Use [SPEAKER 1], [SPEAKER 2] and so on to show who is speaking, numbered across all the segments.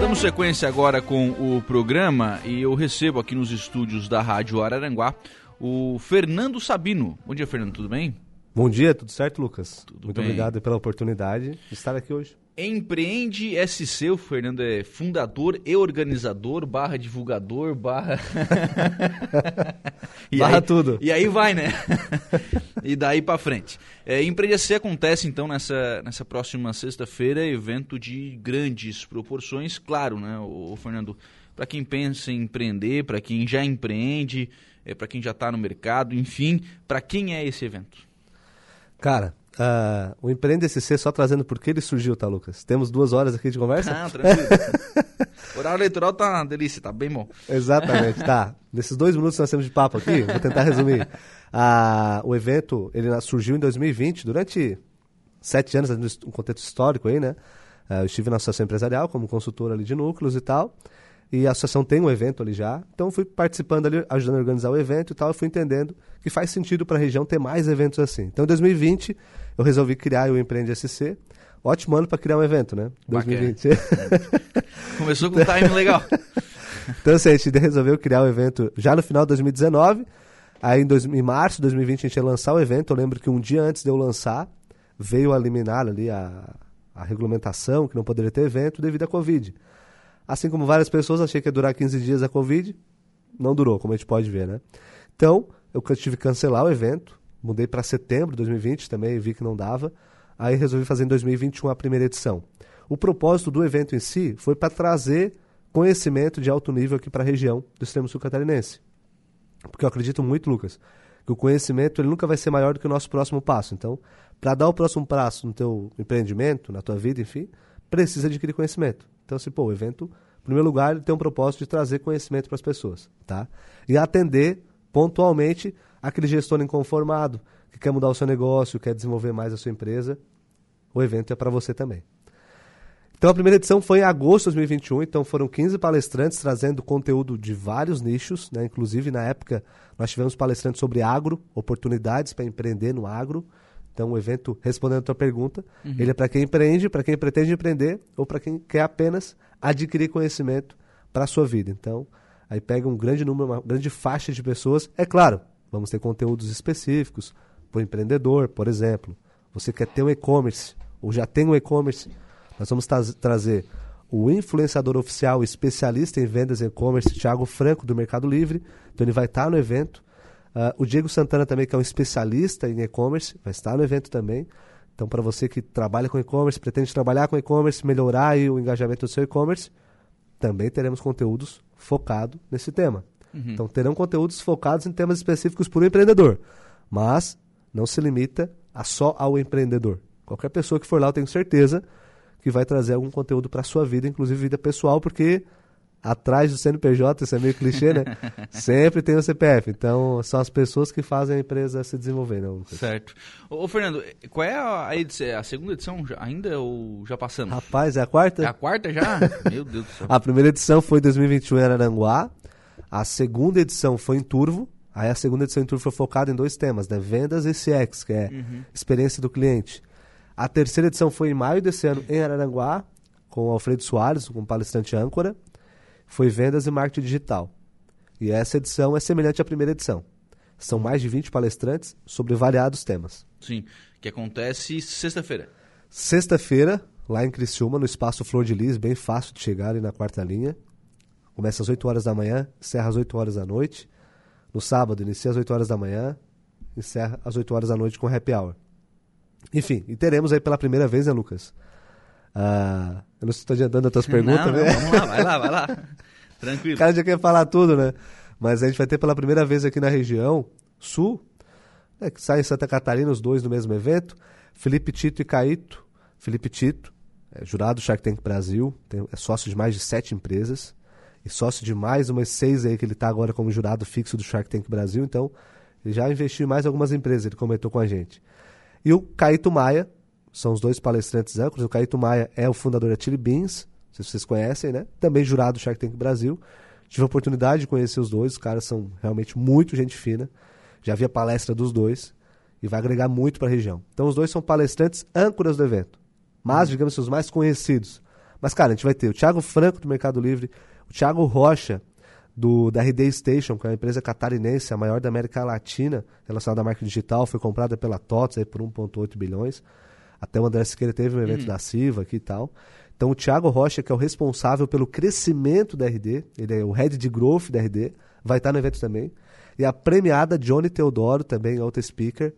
[SPEAKER 1] Damos sequência agora com o programa e eu recebo aqui nos estúdios da Rádio Araranguá o Fernando Sabino. Bom dia, Fernando, tudo bem?
[SPEAKER 2] Bom dia, tudo certo, Lucas?
[SPEAKER 1] Tudo
[SPEAKER 2] Muito
[SPEAKER 1] bem.
[SPEAKER 2] obrigado pela oportunidade de estar aqui hoje.
[SPEAKER 1] Empreende SC, o Fernando é fundador e organizador, barra divulgador, barra... E
[SPEAKER 2] Barra
[SPEAKER 1] aí-
[SPEAKER 2] tudo.
[SPEAKER 1] E aí vai, né? e daí pra frente. É, Empreende SC acontece então nessa, nessa próxima sexta-feira, evento de grandes proporções, claro, né, o, Fernando? Para quem pensa em empreender, para quem já empreende, é, para quem já está no mercado, enfim, para quem é esse evento?
[SPEAKER 2] Cara, ah, o Empreende SC, só trazendo por que ele surgiu, tá, Lucas? Temos duas horas aqui de conversa?
[SPEAKER 1] Ah, tranquilo. o horário eleitoral tá uma delícia, tá bem bom.
[SPEAKER 2] Exatamente, tá. Nesses dois minutos que nós temos de papo aqui, vou tentar resumir. Ah, o evento ele surgiu em 2020, durante sete anos, um contexto histórico aí, né? Ah, eu estive na associação empresarial como consultor ali de núcleos e tal. E a associação tem um evento ali já. Então fui participando ali, ajudando a organizar o evento e tal. E fui entendendo que faz sentido para a região ter mais eventos assim. Então em 2020 eu resolvi criar o Empreende SC. Ótimo ano para criar um evento, né?
[SPEAKER 1] Bacana.
[SPEAKER 2] 2020.
[SPEAKER 1] Começou com um time legal.
[SPEAKER 2] Então, assim, a gente resolveu criar o evento já no final de 2019. Aí, em, dois- em março de 2020, a gente ia lançar o evento. Eu lembro que um dia antes de eu lançar, veio a liminar ali a, a regulamentação, que não poderia ter evento devido à Covid. Assim como várias pessoas, achei que ia durar 15 dias a Covid. Não durou, como a gente pode ver, né? Então, eu tive que cancelar o evento. Mudei para setembro de 2020 também, vi que não dava. Aí resolvi fazer em 2021 a primeira edição. O propósito do evento em si foi para trazer conhecimento de alto nível aqui para a região do extremo sul catarinense. Porque eu acredito muito, Lucas, que o conhecimento ele nunca vai ser maior do que o nosso próximo passo. Então, para dar o próximo passo no teu empreendimento, na tua vida, enfim, precisa adquirir conhecimento. Então, assim, pô, o evento, em primeiro lugar, ele tem um propósito de trazer conhecimento para as pessoas, tá? E atender pontualmente aquele gestor inconformado que quer mudar o seu negócio, quer desenvolver mais a sua empresa. O evento é para você também. Então a primeira edição foi em agosto de 2021, então foram 15 palestrantes trazendo conteúdo de vários nichos, né? Inclusive na época nós tivemos palestrantes sobre agro, oportunidades para empreender no agro. Então o evento, respondendo a tua pergunta, ele é para quem empreende, para quem pretende empreender ou para quem quer apenas adquirir conhecimento para a sua vida. Então, aí pega um grande número, uma grande faixa de pessoas. É claro, vamos ter conteúdos específicos para o empreendedor, por exemplo. Você quer ter um e-commerce ou já tem um e-commerce, nós vamos traz- trazer o influenciador oficial, especialista em vendas e e-commerce, Thiago Franco, do Mercado Livre. Então ele vai estar no evento. Ah, o Diego Santana também, que é um especialista em e-commerce, vai estar no evento também. Então, para você que trabalha com e-commerce, pretende trabalhar com e-commerce, melhorar o engajamento do seu e-commerce, também teremos conteúdos focados nesse tema. Então, terão conteúdos focados em temas específicos para o empreendedor. Mas não se limita a só ao empreendedor. Qualquer pessoa que for lá, eu tenho certeza que vai trazer algum conteúdo para a sua vida, inclusive vida pessoal, porque atrás do CNPJ, isso é meio clichê, né? Sempre tem o CPF. Então, são as pessoas que fazem a empresa se desenvolver, não? Lucas?
[SPEAKER 1] Certo. Ô, Fernando, qual é a, edição? A segunda edição ainda ou já passamos?
[SPEAKER 2] Rapaz, é a quarta?
[SPEAKER 1] É a quarta já? Meu Deus do céu.
[SPEAKER 2] A primeira edição foi em 2021 em Araranguá. A segunda edição foi em Turvo. Aí a segunda edição em Turvo foi focada em dois temas, né? Vendas e CX, que é experiência do cliente. A terceira edição foi em maio desse ano em Araranguá, com o Alfredo Soares, com palestrante âncora. Foi vendas e marketing digital. E essa edição é semelhante à primeira edição. São mais de 20 palestrantes sobre variados temas.
[SPEAKER 1] Sim, que acontece sexta-feira.
[SPEAKER 2] Sexta-feira, lá em Criciúma, no Espaço Flor de Lis, bem fácil de chegar ali na quarta linha. Começa às 8 horas da manhã, encerra às 8 horas da noite. No sábado, inicia às 8 horas da manhã, encerra às 8 horas da noite com happy hour. Enfim, e teremos aí pela primeira vez, né, Lucas? Ah, eu não estou adiantando as tuas perguntas,
[SPEAKER 1] não,
[SPEAKER 2] né?
[SPEAKER 1] não, vamos lá, vai lá, vai lá. Tranquilo.
[SPEAKER 2] O cara já quer falar tudo, né? Mas a gente vai ter pela primeira vez aqui na região sul, né, que sai em Santa Catarina, os dois no mesmo evento, Felipe Tito e Caíto. Felipe Tito, é jurado do Shark Tank Brasil, tem- é sócio de mais de sete empresas, e sócio de mais umas seis aí que ele está agora como jurado fixo do Shark Tank Brasil, então ele já investiu em mais algumas empresas, ele comentou com a gente. E o Caíto Maia, são os dois palestrantes âncoras. O Caíto Maia é o fundador da Chili Beans, não sei se vocês conhecem, né? Também jurado do Shark Tank Brasil. Tive a oportunidade de conhecer os dois, os caras são realmente muito gente fina. Já vi a palestra dos dois e vai agregar muito para a região. Então os dois são palestrantes âncoras do evento, mas digamos assim, os mais conhecidos. Mas, cara, a gente vai ter o Thiago Franco do Mercado Livre, o Thiago Rocha do, da RD Station, que é uma empresa catarinense, a maior da América Latina, relacionada à marca digital, foi comprada pela TOTS aí por 1,8 bilhões. Até o André Siqueira teve um evento uhum. da Silva aqui e tal. Então o Thiago Rocha, que é o responsável pelo crescimento da RD, ele é o head de growth da RD, vai estar no evento também. E a premiada Johnny Teodoro, também outra speaker,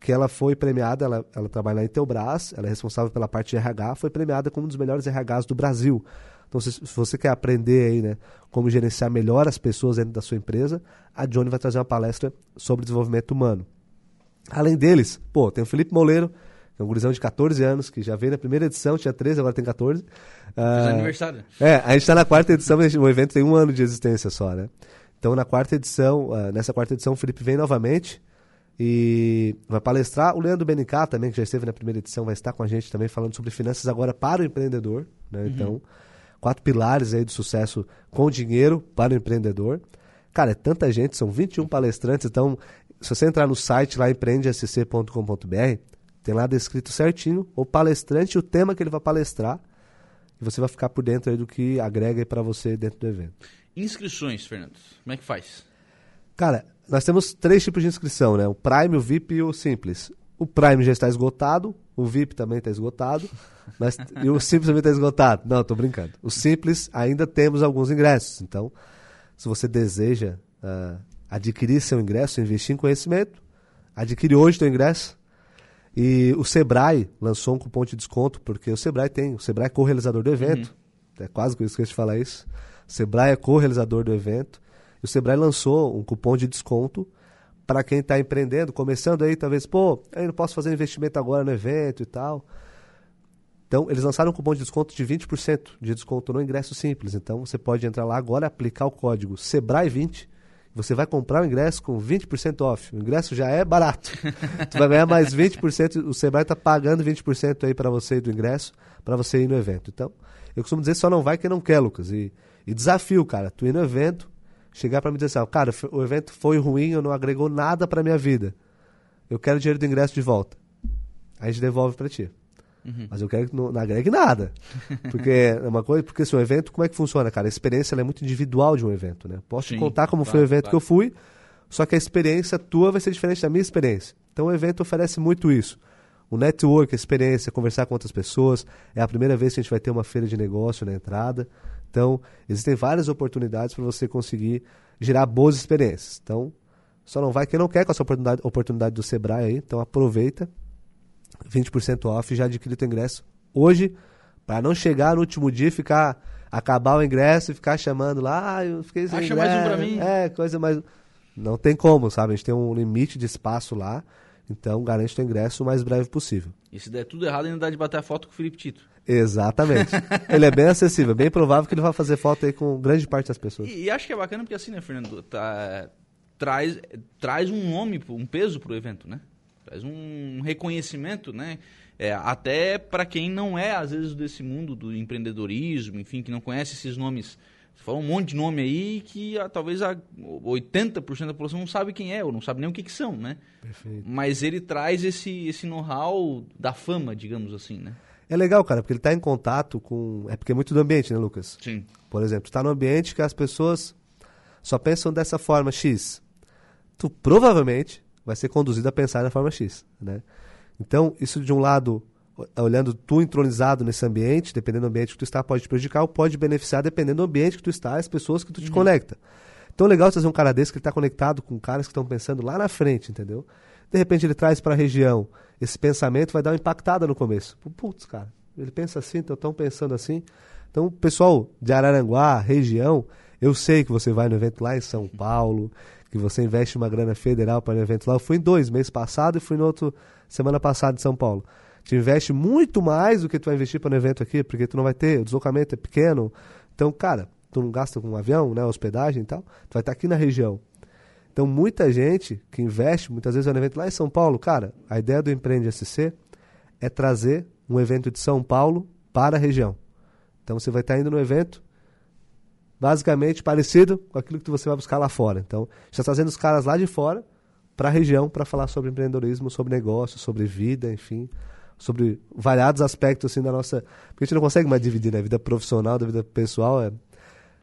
[SPEAKER 2] que ela foi premiada, ela, ela trabalha na Intelbras, ela é responsável pela parte de RH, foi premiada como um dos melhores RHs do Brasil. Então, se, se, você quer aprender aí, né, como gerenciar melhor as pessoas dentro da sua empresa, a Johnny vai trazer uma palestra sobre desenvolvimento humano. Além deles, pô, tem o Felipe Moleiro, que é um gurizão de 14 anos, que já veio na primeira edição, tinha 13, agora tem 14. Uh,
[SPEAKER 1] ah, aniversário.
[SPEAKER 2] É, a gente está na quarta edição, mas o evento tem um ano de existência só, né? Então, na quarta edição, uh, nessa quarta edição, o Felipe vem novamente e vai palestrar. O Leandro Benicá também, que já esteve na primeira edição, vai estar com a gente também falando sobre finanças agora para o empreendedor, né? Uhum. Então quatro pilares aí do sucesso com dinheiro para o empreendedor. Cara, é tanta gente, são 21 palestrantes, então se você entrar no site lá empreendescc.com.br, tem lá descrito certinho o palestrante e o tema que ele vai palestrar, e você vai ficar por dentro aí do que agrega para você dentro do evento.
[SPEAKER 1] Inscrições, Fernando, como é que faz?
[SPEAKER 2] Cara, nós temos três tipos de inscrição, né? O Prime, o VIP e o Simples. O Prime já está esgotado, o VIP também está esgotado, mas, e o Simples também está esgotado. Não, estou brincando. O Simples ainda temos alguns ingressos. Então, se você deseja uh, adquirir seu ingresso, investir em conhecimento, adquire hoje seu ingresso. E o Sebrae lançou um cupom de desconto, porque o Sebrae tem, o Sebrae é co-realizador do evento. Uhum. É quase que eu esqueci de falar isso. O Sebrae é co-realizador do evento. E o Sebrae lançou um cupom de desconto para quem está empreendendo, começando aí, talvez, pô, eu não posso fazer investimento agora no evento e tal. Então, eles lançaram um cupom de desconto de 20% de desconto no ingresso simples. Então, você pode entrar lá agora, aplicar o código SEBRAE20. Você vai comprar o ingresso com 20% off. O ingresso já é barato. tu vai ganhar mais 20%. O Sebrae está pagando 20% aí para você do ingresso, para você ir no evento. Então, eu costumo dizer só não vai quem não quer, Lucas. E, e desafio, cara. Tu ir no evento, chegar para me dizer assim, cara, o evento foi ruim, eu não agregou nada para minha vida. Eu quero o dinheiro do ingresso de volta. Aí a gente devolve para ti. Uhum. Mas eu quero que não, não agregue nada. Porque é uma coisa, porque assim, o evento, como é que funciona, cara? A experiência é muito individual de um evento, né? Posso Sim, te contar como claro, foi o evento claro. que eu fui, só que a experiência tua vai ser diferente da minha experiência. Então o evento oferece muito isso. O network, a experiência, conversar com outras pessoas. É a primeira vez que a gente vai ter uma feira de negócio na entrada. Então, existem várias oportunidades para você conseguir gerar boas experiências. Então, só não vai quem não quer com essa oportunidade, oportunidade do Sebrae aí. Então, aproveita. 20% off já adquire o ingresso hoje, para não chegar no último dia e ficar acabar o ingresso e ficar chamando lá, ah, eu fiquei sem
[SPEAKER 1] Acha
[SPEAKER 2] ingresso.
[SPEAKER 1] mais um para mim.
[SPEAKER 2] É, coisa mais não tem como, sabe? A gente tem um limite de espaço lá. Então, garante o ingresso o mais breve possível.
[SPEAKER 1] E se der tudo errado, ainda dá de bater a foto com o Felipe Tito.
[SPEAKER 2] Exatamente. ele é bem acessível, bem provável que ele vai fazer foto aí com grande parte das pessoas.
[SPEAKER 1] E, e acho que é bacana porque assim, né, Fernando, tá, traz, traz um nome, um peso pro evento, né? Traz um reconhecimento, né? É, até para quem não é, às vezes, desse mundo do empreendedorismo, enfim, que não conhece esses nomes você falou um monte de nome aí que ah, talvez a 80% da população não sabe quem é, ou não sabe nem o que, que são, né? Perfeito. Mas ele traz esse, esse know-how da fama, digamos assim, né?
[SPEAKER 2] É legal, cara, porque ele está em contato com. É porque é muito do ambiente, né, Lucas?
[SPEAKER 1] Sim.
[SPEAKER 2] Por exemplo, está no ambiente que as pessoas só pensam dessa forma X. Tu provavelmente vai ser conduzido a pensar da forma X, né? Então, isso de um lado olhando tu entronizado nesse ambiente, dependendo do ambiente que tu está, pode te prejudicar ou pode beneficiar, dependendo do ambiente que tu está, as pessoas que tu te uhum. conecta. Então, legal trazer um cara desse que está conectado com caras que estão pensando lá na frente, entendeu? De repente, ele traz para a região esse pensamento, vai dar uma impactada no começo. Putz, cara, ele pensa assim, então estão pensando assim. Então, pessoal de Araranguá, região, eu sei que você vai no evento lá em São Paulo, que você investe uma grana federal para o evento lá. Eu fui em dois, mês passado, e fui no outro semana passada em São Paulo tu investe muito mais do que tu vai investir para um evento aqui, porque tu não vai ter, o deslocamento é pequeno. Então, cara, tu não gasta com um avião, né, hospedagem e tal, tu vai estar aqui na região. Então, muita gente que investe, muitas vezes, no evento lá em São Paulo, cara, a ideia do Empreende SC é trazer um evento de São Paulo para a região. Então, você vai estar indo no evento basicamente parecido com aquilo que você vai buscar lá fora. Então, está trazendo os caras lá de fora para a região para falar sobre empreendedorismo, sobre negócio, sobre vida, enfim, sobre variados aspectos assim da nossa. Porque a gente não consegue mais dividir, né? Vida profissional da vida pessoal. É...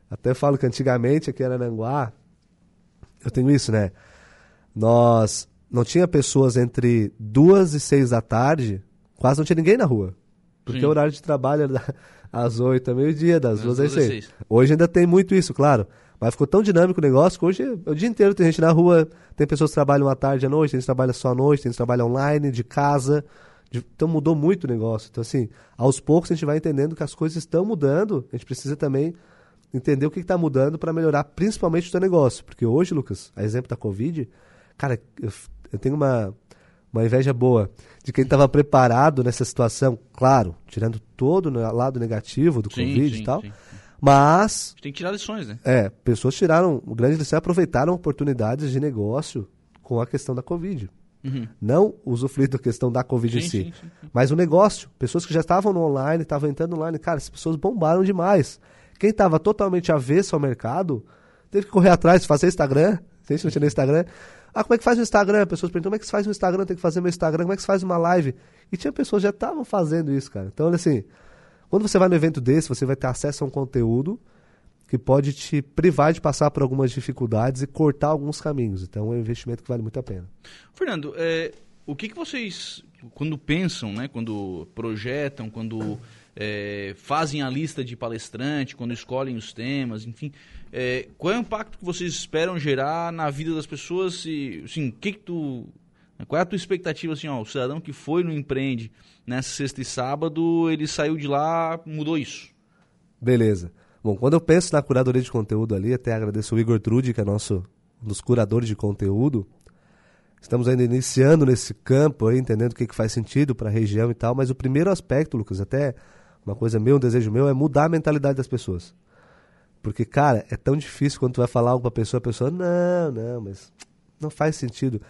[SPEAKER 2] Até falo que antigamente aqui em Arananguá, eu tenho isso, né? Nós não tinha pessoas entre duas e seis da tarde, quase não tinha ninguém na rua. Porque Sim. o horário de trabalho era às oito, meio-dia, das duas às seis. Hoje ainda tem muito isso, claro. Mas ficou tão dinâmico o negócio que hoje o dia inteiro tem gente na rua, tem pessoas que trabalham à tarde à noite, tem gente que trabalha só à noite, tem gente que trabalha online, de casa. De, então mudou muito o negócio. Então, assim, aos poucos a gente vai entendendo que as coisas estão mudando. A gente precisa também entender o que está mudando para melhorar principalmente o seu negócio. Porque hoje, Lucas, a exemplo da Covid, cara, eu, eu tenho uma, uma inveja boa de quem estava preparado nessa situação, claro, tirando todo o lado negativo do sim, Covid sim, e tal. Sim. Mas.
[SPEAKER 1] Tem que tirar lições, né?
[SPEAKER 2] É, pessoas tiraram, o grande lição aproveitaram oportunidades de negócio com a questão da Covid. Uhum. Não usufruir da questão da Covid sim, em si. Mas o negócio. Pessoas que já estavam no online, estavam entrando online. Cara, essas pessoas bombaram demais. Quem estava totalmente avesso ao mercado, teve que correr atrás, fazer Instagram. Se a gente não tinha Instagram. Ah, como é que faz o Instagram? Pessoas perguntam, como é que se faz no Instagram? Tem que fazer meu Instagram. Como é que se faz uma live? E tinha pessoas que já estavam fazendo isso, cara. Então, olha assim, quando você vai no evento desse, você vai ter acesso a um conteúdo que pode te privar de passar por algumas dificuldades e cortar alguns caminhos. Então é um investimento que vale muito a pena.
[SPEAKER 1] Fernando, é, o que, que vocês, quando pensam, né, quando projetam, quando é, fazem a lista de palestrante, quando escolhem os temas, enfim, é, qual é o impacto que vocês esperam gerar na vida das pessoas? E, assim, que, que tu, qual é a tua expectativa, assim, ó, o cidadão que foi no Empreende nessa sexta e sábado, ele saiu de lá, mudou isso?
[SPEAKER 2] Beleza. Bom, quando eu penso na curadoria de conteúdo ali, até agradeço o Igor Trude, que é nosso um dos curadores de conteúdo. Estamos ainda iniciando nesse campo, aí, entendendo o que, que faz sentido para a região e tal, mas o primeiro aspecto, Lucas, até uma coisa meu, um desejo meu, é mudar a mentalidade das pessoas. Porque, cara, é tão difícil quando tu vai falar algo para a pessoa, a pessoa, não, não, mas não faz sentido.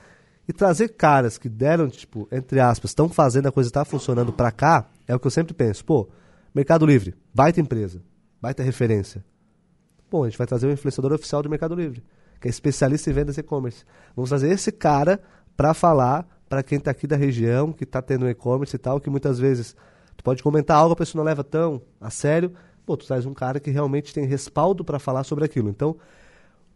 [SPEAKER 2] E trazer caras que deram, tipo, entre aspas, estão fazendo a coisa tá funcionando para cá, é o que eu sempre penso. Pô, Mercado Livre, baita empresa baita referência. Bom, a gente vai trazer o influenciador oficial do Mercado Livre, que é especialista em vendas e-commerce. Vamos trazer esse cara para falar para quem está aqui da região, que está tendo e-commerce e tal, que muitas vezes tu pode comentar algo, a pessoa não leva tão a sério. Pô, tu traz um cara que realmente tem respaldo para falar sobre aquilo. Então,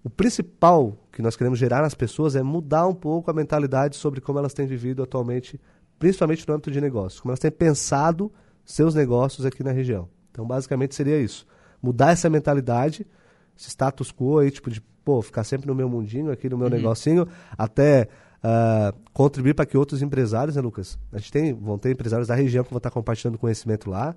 [SPEAKER 2] o principal que nós queremos gerar nas pessoas é mudar um pouco a mentalidade sobre como elas têm vivido atualmente, principalmente no âmbito de negócios, como elas têm pensado seus negócios aqui na região. Então, basicamente seria isso mudar essa mentalidade, esse status quo aí, tipo, de, pô, ficar sempre no meu mundinho, aqui no meu uhum. negocinho, até uh, contribuir para que outros empresários, né, Lucas? A gente tem, vão ter empresários da região que vão estar compartilhando conhecimento lá,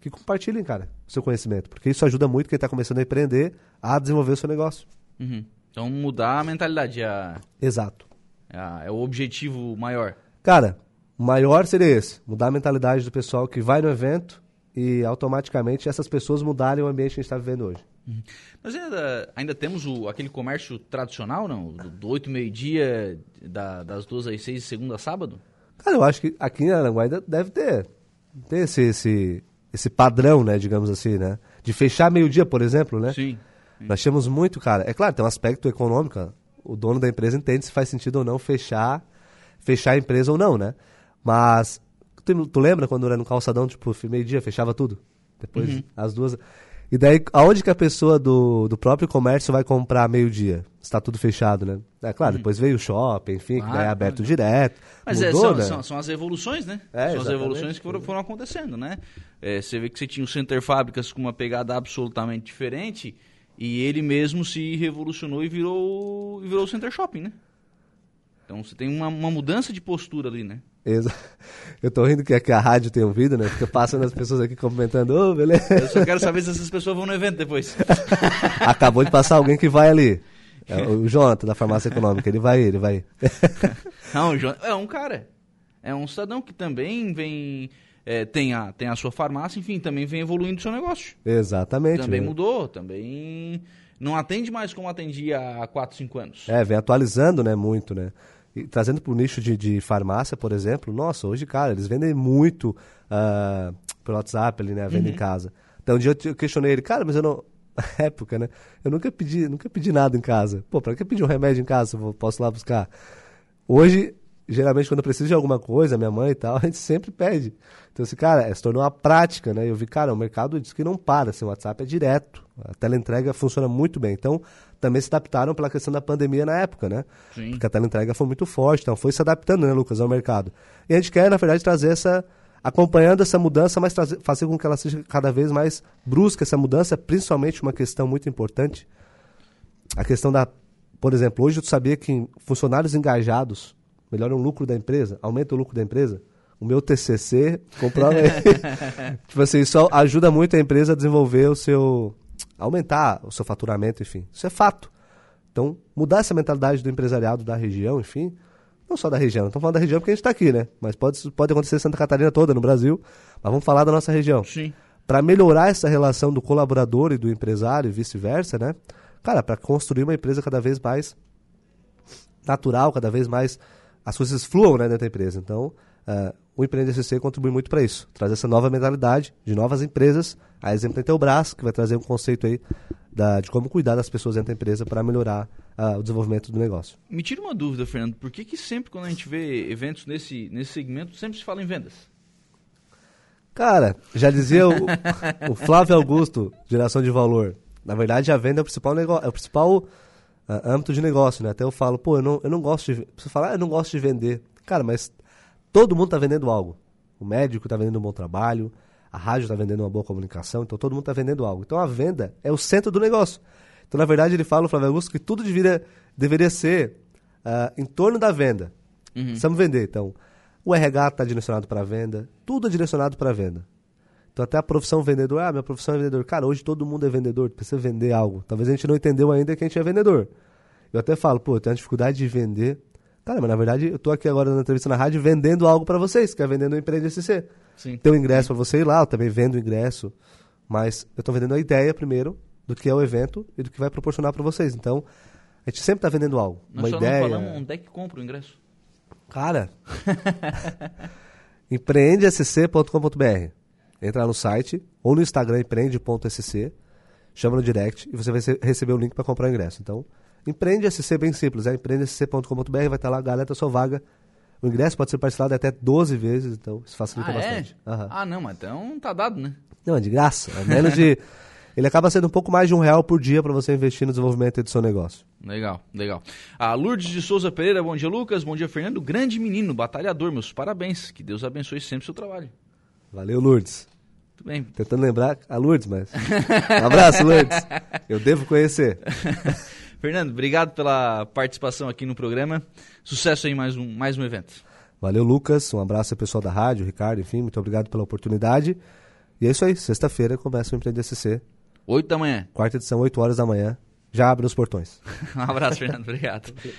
[SPEAKER 2] que compartilhem, cara, o seu conhecimento, porque isso ajuda muito quem está começando a empreender a desenvolver o seu negócio.
[SPEAKER 1] Uhum. Então, mudar a mentalidade. A...
[SPEAKER 2] Exato.
[SPEAKER 1] É, é o objetivo maior.
[SPEAKER 2] Cara, o maior seria esse, mudar a mentalidade do pessoal que vai no evento e automaticamente essas pessoas mudarem o ambiente que a gente está vivendo hoje.
[SPEAKER 1] Uhum. Nós ainda, ainda temos o, aquele comércio tradicional, não? Do, do 8 meio-dia, da, das 2 às 6, segunda a sábado?
[SPEAKER 2] Cara, eu acho que aqui em Aranguai deve ter, ter esse, esse, esse padrão, né, digamos assim, né? De fechar meio-dia, por exemplo, né?
[SPEAKER 1] Sim, sim.
[SPEAKER 2] Nós temos muito, cara. É claro, tem um aspecto econômico. O dono da empresa entende se faz sentido ou não fechar, fechar a empresa ou não, né? Mas Tu, tu lembra quando era no calçadão, tipo, meio-dia, fechava tudo? Depois, uhum. as duas. E daí, aonde que a pessoa do, do próprio comércio vai comprar meio-dia? Está tudo fechado, né? É claro, uhum. depois veio o shopping, enfim, que daí é aberto claro. direto.
[SPEAKER 1] Mas
[SPEAKER 2] é,
[SPEAKER 1] mudou, é,
[SPEAKER 2] são,
[SPEAKER 1] né? são, são, as evoluções, né? É, são as evoluções que foram, foram acontecendo, né? É, você vê que você tinha o Center Fábricas com uma pegada absolutamente diferente e ele mesmo se revolucionou e virou, e virou o Center Shopping, né? Então você tem uma, uma mudança de postura ali, né?
[SPEAKER 2] Exato. Eu tô rindo que a rádio tem ouvido, né? Porque passando as pessoas aqui comentando, ô, oh, beleza.
[SPEAKER 1] Eu só quero saber se essas pessoas vão no evento depois.
[SPEAKER 2] Acabou de passar alguém que vai ali. É o Jonathan, da farmácia econômica, ele vai, ele vai.
[SPEAKER 1] Não, é um cara. É um cidadão que também vem. É, tem, a, tem a sua farmácia, enfim, também vem evoluindo o seu negócio.
[SPEAKER 2] Exatamente.
[SPEAKER 1] Também mudou, também. Não atende mais como atendia há 4, 5 anos.
[SPEAKER 2] É, vem atualizando, né, muito, né? E, trazendo para o nicho de, de, farmácia, por exemplo, nossa, hoje, cara, eles vendem muito uh, pelo WhatsApp ali, né? Venda uhum. em casa. Então um dia eu questionei ele, cara, mas eu não. Na época, né? Eu nunca pedi, nunca pedi nada em casa. Pô, para que pedir um remédio em casa se eu posso lá buscar? Hoje geralmente quando eu preciso de alguma coisa, minha mãe e tal, a gente sempre pede. Então, assim, cara, é, se tornou uma prática, né? Eu vi, cara, o mercado diz que não para, assim, o WhatsApp é direto. A teleentrega funciona muito bem. Então, também se adaptaram pela questão da pandemia na época, né?
[SPEAKER 1] Sim.
[SPEAKER 2] Porque a teleentrega foi muito forte, então foi se adaptando, né, Lucas, ao mercado. E a gente quer, na verdade, trazer essa. acompanhando essa mudança, mas trazer, fazer com que ela seja cada vez mais brusca, essa mudança, principalmente uma questão muito importante. A questão da. Por exemplo, hoje tu sabia que funcionários engajados melhoram o lucro da empresa, aumenta o lucro da empresa? O meu TCC comprova aí. tipo assim, isso ajuda muito a empresa a desenvolver o seu. Aumentar o seu faturamento, enfim. Isso é fato. Então, mudar essa mentalidade do empresariado da região, enfim. Não só da região, estamos falando da região porque a gente está aqui, né? Mas pode, pode acontecer em Santa Catarina toda, no Brasil. Mas vamos falar da nossa região.
[SPEAKER 1] Sim.
[SPEAKER 2] Para melhorar essa relação do colaborador e do empresário e vice-versa, né? Cara, para construir uma empresa cada vez mais natural, cada vez mais as coisas fluam né, dentro da empresa. Então, uh, o Empreende SC contribui muito para isso. Traz essa nova mentalidade de novas empresas. A exemplo tem Teobras, que vai trazer um conceito aí da, de como cuidar das pessoas dentro da empresa para melhorar uh, o desenvolvimento do negócio.
[SPEAKER 1] Me tira uma dúvida, Fernando. Por que, que sempre quando a gente vê eventos nesse, nesse segmento, sempre se fala em vendas?
[SPEAKER 2] Cara, já dizia o, o Flávio Augusto, geração de valor. Na verdade, a venda é o principal negócio, é o principal uh, âmbito de negócio, né? Até eu falo, pô, eu não, eu não gosto de. Você fala, ah, eu não gosto de vender. Cara, mas todo mundo está vendendo algo. O médico está vendendo um bom trabalho, a rádio está vendendo uma boa comunicação, então todo mundo está vendendo algo. Então a venda é o centro do negócio. Então, na verdade, ele fala, o Flávio Augusto, que tudo deveria, deveria ser uh, em torno da venda. Uhum. Precisamos vender. Então, o RH está direcionado para venda, tudo é direcionado para venda. Então até a profissão vendedor, ah, minha profissão é vendedor. Cara, hoje todo mundo é vendedor, precisa vender algo. Talvez a gente não entendeu ainda que a gente é vendedor. Eu até falo, pô, eu tenho dificuldade de vender. Cara, mas na verdade eu tô aqui agora na entrevista na rádio vendendo algo para vocês, que é vendendo o Empreende SC. Sim. Tem um ingresso para você ir lá, eu também vendo o ingresso. Mas eu tô vendendo a ideia primeiro do que é o evento e do que vai proporcionar para vocês. Então, a gente sempre tá vendendo algo.
[SPEAKER 1] Nós
[SPEAKER 2] uma
[SPEAKER 1] só
[SPEAKER 2] ideia.
[SPEAKER 1] não falamos onde é que compra o ingresso.
[SPEAKER 2] Cara, empreendesc.com.br. Entra no site ou no Instagram empreende.sc, chama no direct e você vai receber o link para comprar o ingresso. Então, empreende SC bem simples, é empreendesc.com.br, vai estar lá, galera, sua vaga. O ingresso pode ser parcelado até 12 vezes, então isso facilita
[SPEAKER 1] ah,
[SPEAKER 2] bastante.
[SPEAKER 1] É? Uhum. Ah, não, mas então tá dado, né?
[SPEAKER 2] Não, é de graça. É menos de. Ele acaba sendo um pouco mais de um real por dia para você investir no desenvolvimento do seu negócio.
[SPEAKER 1] Legal, legal. A Lourdes de Souza Pereira, bom dia, Lucas. Bom dia, Fernando. Grande menino, batalhador, meus parabéns. Que Deus abençoe sempre o seu trabalho.
[SPEAKER 2] Valeu, Lourdes.
[SPEAKER 1] Muito bem.
[SPEAKER 2] Tentando lembrar a Lourdes, mas. Um abraço, Lourdes. Eu devo conhecer.
[SPEAKER 1] Fernando, obrigado pela participação aqui no programa. Sucesso em mais um, mais um evento.
[SPEAKER 2] Valeu, Lucas. Um abraço ao pessoal da rádio, Ricardo, enfim, muito obrigado pela oportunidade. E é isso aí, sexta-feira começa o Empreender CC.
[SPEAKER 1] 8 da manhã.
[SPEAKER 2] Quarta edição, 8 horas da manhã. Já abre os portões.
[SPEAKER 1] um abraço, Fernando. Obrigado.